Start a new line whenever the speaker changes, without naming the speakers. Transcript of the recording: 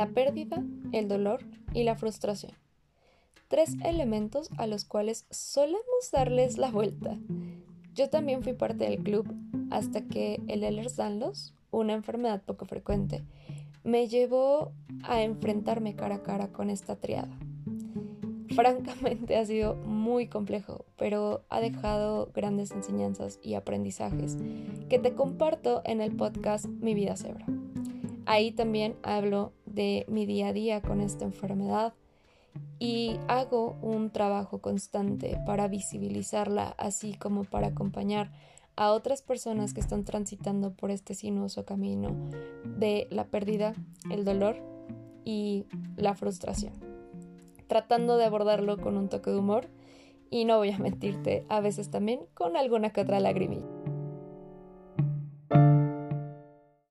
la pérdida, el dolor y la frustración. Tres elementos a los cuales solemos darles la vuelta. Yo también fui parte del club hasta que el Ehlers-Danlos, una enfermedad poco frecuente, me llevó a enfrentarme cara a cara con esta triada. Francamente ha sido muy complejo, pero ha dejado grandes enseñanzas y aprendizajes que te comparto en el podcast Mi vida cebra. Ahí también hablo de mi día a día con esta enfermedad y hago un trabajo constante para visibilizarla, así como para acompañar a otras personas que están transitando por este sinuoso camino de la pérdida, el dolor y la frustración. Tratando de abordarlo con un toque de humor y no voy a mentirte, a veces también con alguna que otra lagrimilla.